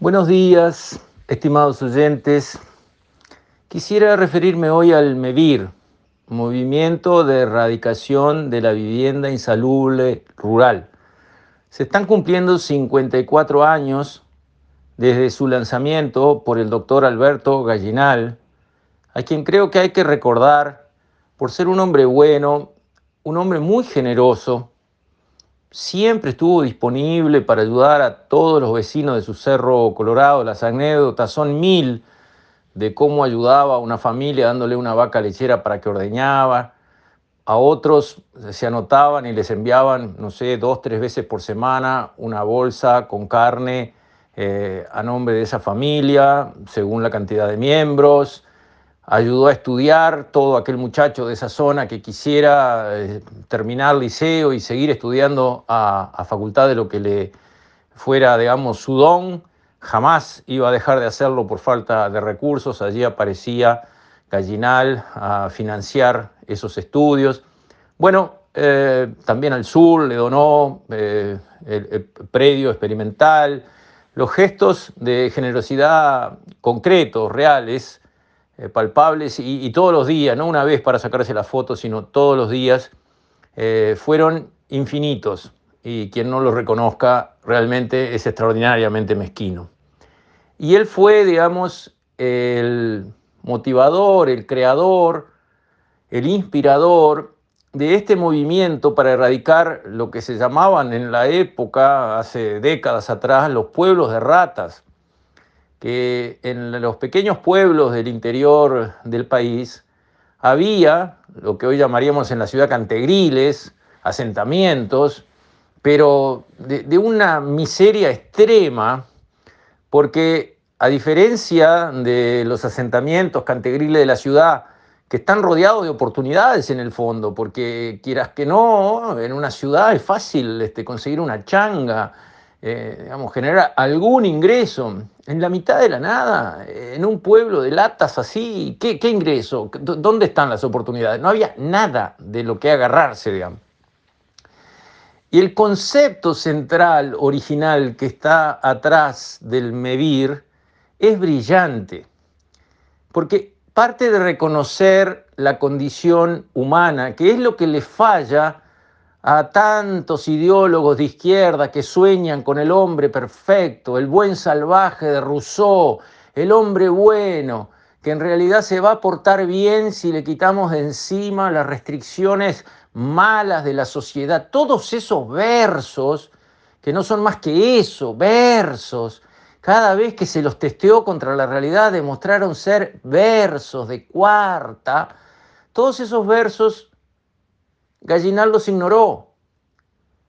Buenos días, estimados oyentes. Quisiera referirme hoy al MEVIR, Movimiento de Erradicación de la Vivienda Insalubre Rural. Se están cumpliendo 54 años desde su lanzamiento por el doctor Alberto Gallinal, a quien creo que hay que recordar por ser un hombre bueno, un hombre muy generoso, siempre estuvo disponible para ayudar a todos los vecinos de su Cerro Colorado. Las anécdotas son mil de cómo ayudaba a una familia dándole una vaca lechera para que ordeñaba. A otros se anotaban y les enviaban, no sé, dos, tres veces por semana una bolsa con carne eh, a nombre de esa familia, según la cantidad de miembros ayudó a estudiar todo aquel muchacho de esa zona que quisiera eh, terminar liceo y seguir estudiando a, facultad de lo que le fuera, digamos, su don. Jamás iba a dejar de hacerlo por falta de recursos. Allí aparecía Gallinal a financiar esos estudios. Bueno, eh, también al sur le donó eh, el predio experimental, los gestos de generosidad concretos, reales, eh, palpables y, todos los días, no una vez para sacarse la foto, sino todos los días, eh, fueron infinitos y quien no los reconozca realmente es extraordinariamente mezquino. Y él fue, digamos, el motivador, el creador, el inspirador de este movimiento para erradicar lo que se llamaban en la época, hace décadas atrás, los pueblos de ratas que en los pequeños pueblos del interior del país había lo que hoy llamaríamos en la ciudad cantegriles, asentamientos, pero de, una miseria extrema, porque a diferencia de los asentamientos cantegriles de la ciudad, que están rodeados de oportunidades en el fondo, porque quieras que no, en una ciudad es fácil este, conseguir una changa, eh, digamos, generar algún ingreso en la mitad de la nada, en un pueblo de latas así, ¿qué, ingreso? ¿Dónde están las oportunidades? No había nada de lo que agarrarse, digamos. Y el concepto central, original, que está atrás del MEVIR es brillante, porque parte de reconocer la condición humana, que es lo que le falla a tantos ideólogos de izquierda que sueñan con el hombre perfecto, el buen salvaje de Rousseau, el hombre bueno, que en realidad se va a portar bien si le quitamos de encima las restricciones malas de la sociedad. Todos esos versos, que no son más que eso, versos, cada vez que se los testeó contra la realidad demostraron ser versos de cuarta, todos esos versos Gallinal los ignoró.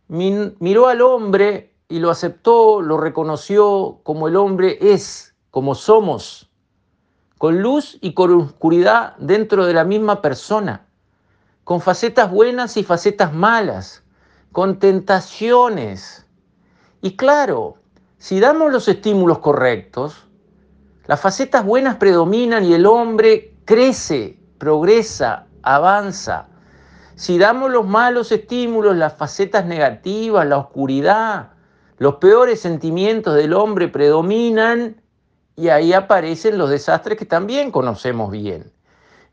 Miró al hombre y lo aceptó, lo reconoció como el hombre es, como somos, con luz y con oscuridad dentro de la misma persona, con facetas buenas y facetas malas, con tentaciones. Y claro, si damos los estímulos correctos, las facetas buenas predominan y el hombre crece, progresa, avanza. Si damos los malos estímulos, las facetas negativas, la oscuridad, los peores sentimientos del hombre predominan y ahí aparecen los desastres que también conocemos bien.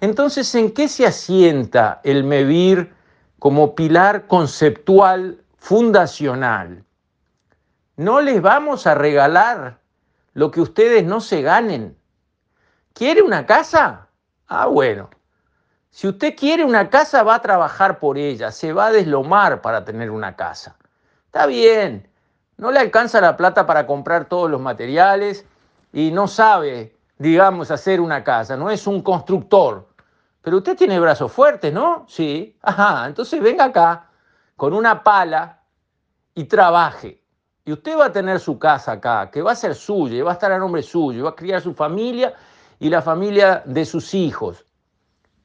Entonces, ¿en qué se asienta el MEVIR como pilar conceptual fundacional? No les vamos a regalar lo que ustedes no se ganen. ¿Quiere una casa? Ah, bueno, si usted quiere una casa, va a trabajar por ella, se va a deslomar para tener una casa. Está bien, no le alcanza la plata para comprar todos los materiales y no sabe, digamos, hacer una casa, no es un constructor. Pero usted tiene brazos fuertes, ¿no? Sí. Ajá, entonces venga acá con una pala y trabaje. Y usted va a tener su casa acá, que va a ser suya, va a estar a nombre suyo, va a criar su familia y la familia de sus hijos.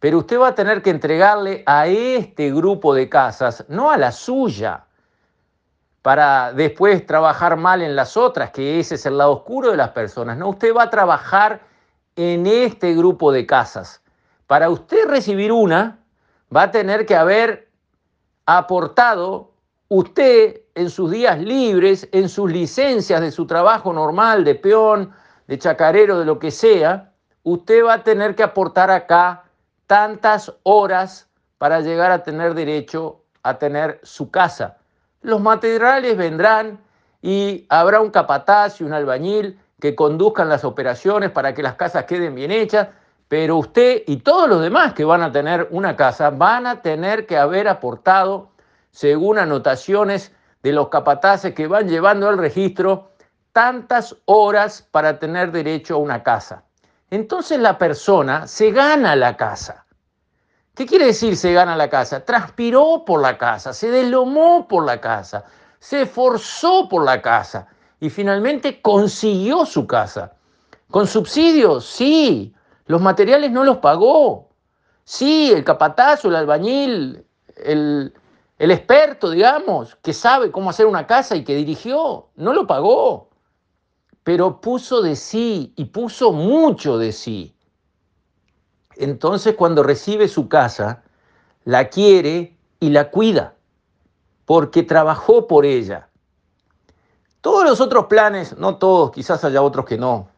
Pero usted va a tener que entregarle a este grupo de casas, no a la suya, para después trabajar mal en las otras, que ese es el lado oscuro de las personas. No, usted va a trabajar en este grupo de casas. Para usted recibir una, va a tener que haber aportado usted en sus días libres, en sus licencias de su trabajo normal, de peón, de chacarero, de lo que sea, usted va a tener que aportar acá tantas horas para llegar a tener derecho a tener su casa. Los materiales vendrán y habrá un capataz y un albañil que conduzcan las operaciones para que las casas queden bien hechas, pero usted y todos los demás que van a tener una casa van a tener que haber aportado, según anotaciones de los capataces que van llevando el registro, tantas horas para tener derecho a una casa. Entonces la persona se gana la casa. ¿Qué quiere decir se gana la casa? Transpiró por la casa, se deslomó por la casa, se esforzó por la casa y finalmente consiguió su casa. ¿Con subsidios? Sí. Los materiales no los pagó. Sí, el capatazo, el albañil, el, el experto, digamos, que sabe cómo hacer una casa y que dirigió, no lo pagó. Pero puso de sí y puso mucho de sí. Entonces cuando recibe su casa, la quiere y la cuida, porque trabajó por ella. Todos los otros planes, no todos, quizás haya otros que no,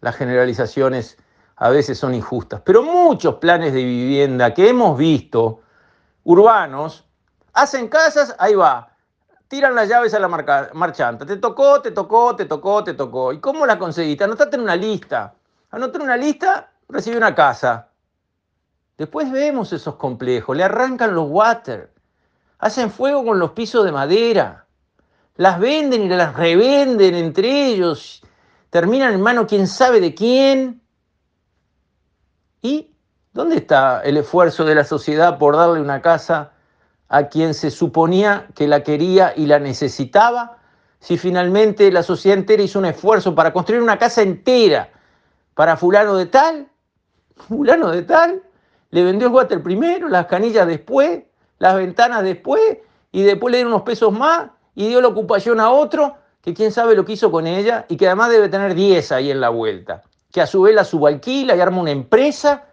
las generalizaciones a veces son injustas, pero muchos planes de vivienda que hemos visto, urbanos, hacen casas, ahí va, tiran las llaves a la marchanta, te tocó, te tocó, te tocó, te tocó. ¿Y cómo la conseguiste? Anotate en una lista. Anotar una lista, recibe una casa. Después vemos esos complejos, le arrancan los water, hacen fuego con los pisos de madera las venden y las revenden entre ellos, terminan en mano quién sabe de quién. ¿Y dónde está el esfuerzo de la sociedad por darle una casa a quien se suponía que la quería y la necesitaba? Si finalmente la sociedad entera hizo un esfuerzo para construir una casa entera para fulano de tal, fulano de tal, le vendió el water primero, las canillas después, las ventanas después, y después le dieron unos pesos más, y dio la ocupación a otro que quién sabe lo que hizo con ella y que además debe tener 10 ahí en la vuelta, que a su vez la subalquila y arma una empresa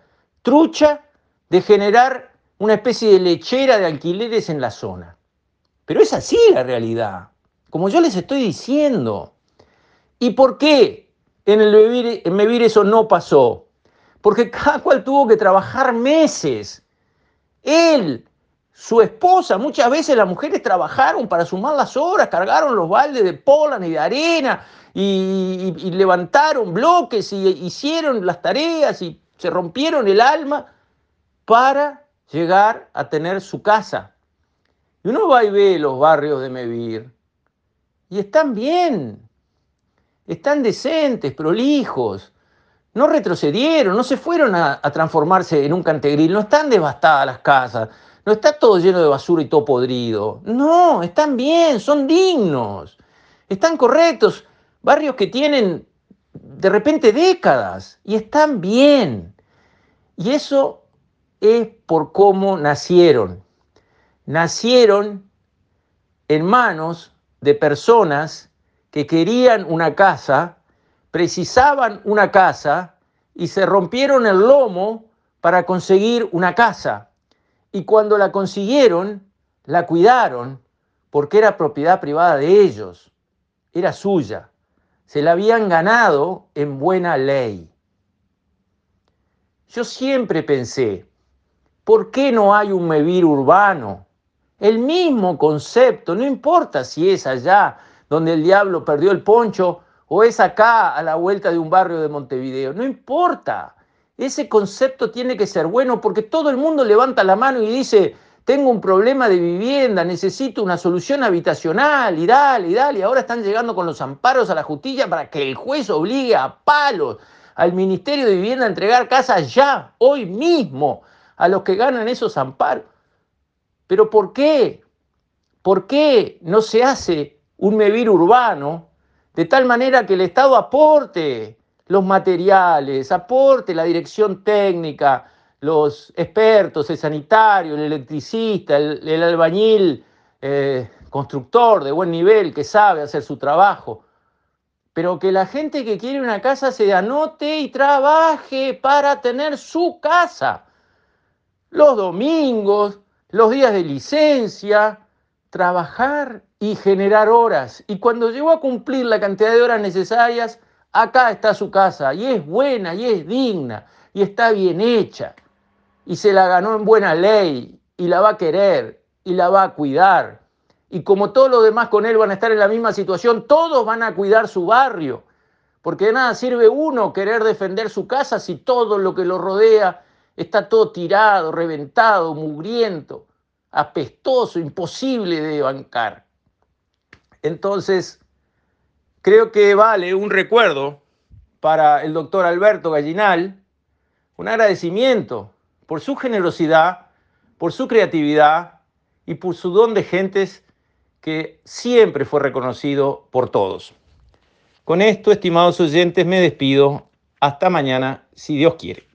trucha de generar una especie de lechera de alquileres en la zona. Pero es así la realidad, como yo les estoy diciendo. ¿Y por qué en el Mevir eso no pasó? Porque cada cual tuvo que trabajar meses. Él su esposa, muchas veces las mujeres trabajaron para sumar las horas, cargaron los baldes de polan y de arena y, levantaron bloques y hicieron las tareas y se rompieron el alma para llegar a tener su casa. Y uno va y ve los barrios de Mevir y están bien, están decentes, prolijos, no retrocedieron, no se fueron a, a transformarse en un cantegril, no están devastadas las casas no está todo lleno de basura y todo podrido. No, están bien, son dignos, están correctos. Barrios que tienen de repente décadas y están bien. Y eso es por cómo nacieron. Nacieron en manos de personas que querían una casa, precisaban una casa y se rompieron el lomo para conseguir una casa y cuando la consiguieron, la cuidaron porque era propiedad privada de ellos, era suya, se la habían ganado en buena ley. Yo siempre pensé, ¿por qué no hay un Mevir urbano? El mismo concepto, no importa si es allá donde el diablo perdió el poncho o es acá a la vuelta de un barrio de Montevideo, no importa. Ese concepto tiene que ser bueno porque todo el mundo levanta la mano y dice, tengo un problema de vivienda, necesito una solución habitacional y dale, y dale. Y ahora están llegando con los amparos a la justicia para que el juez obligue a palos al Ministerio de Vivienda a entregar casas ya, hoy mismo, a los que ganan esos amparos. Pero ¿por qué? ¿Por qué no se hace un MEVIR urbano de tal manera que el Estado aporte los materiales, aporte la dirección técnica, los expertos, el sanitario, el electricista, el, albañil, eh, constructor de buen nivel que sabe hacer su trabajo. Pero que la gente que quiere una casa se anote y trabaje para tener su casa. Los domingos, los días de licencia, trabajar y generar horas. Y cuando llegó a cumplir la cantidad de horas necesarias, acá está su casa y es buena y es digna y está bien hecha y se la ganó en buena ley y la va a querer y la va a cuidar. Y como todos los demás con él van a estar en la misma situación, todos van a cuidar su barrio. Porque de nada sirve uno querer defender su casa si todo lo que lo rodea está todo tirado, reventado, mugriento, apestoso, imposible de bancar. Entonces, creo que vale un recuerdo para el doctor Alberto Gallinal, un agradecimiento por su generosidad, por su creatividad y por su don de gentes que siempre fue reconocido por todos. Con esto, estimados oyentes, me despido. Hasta mañana, si Dios quiere.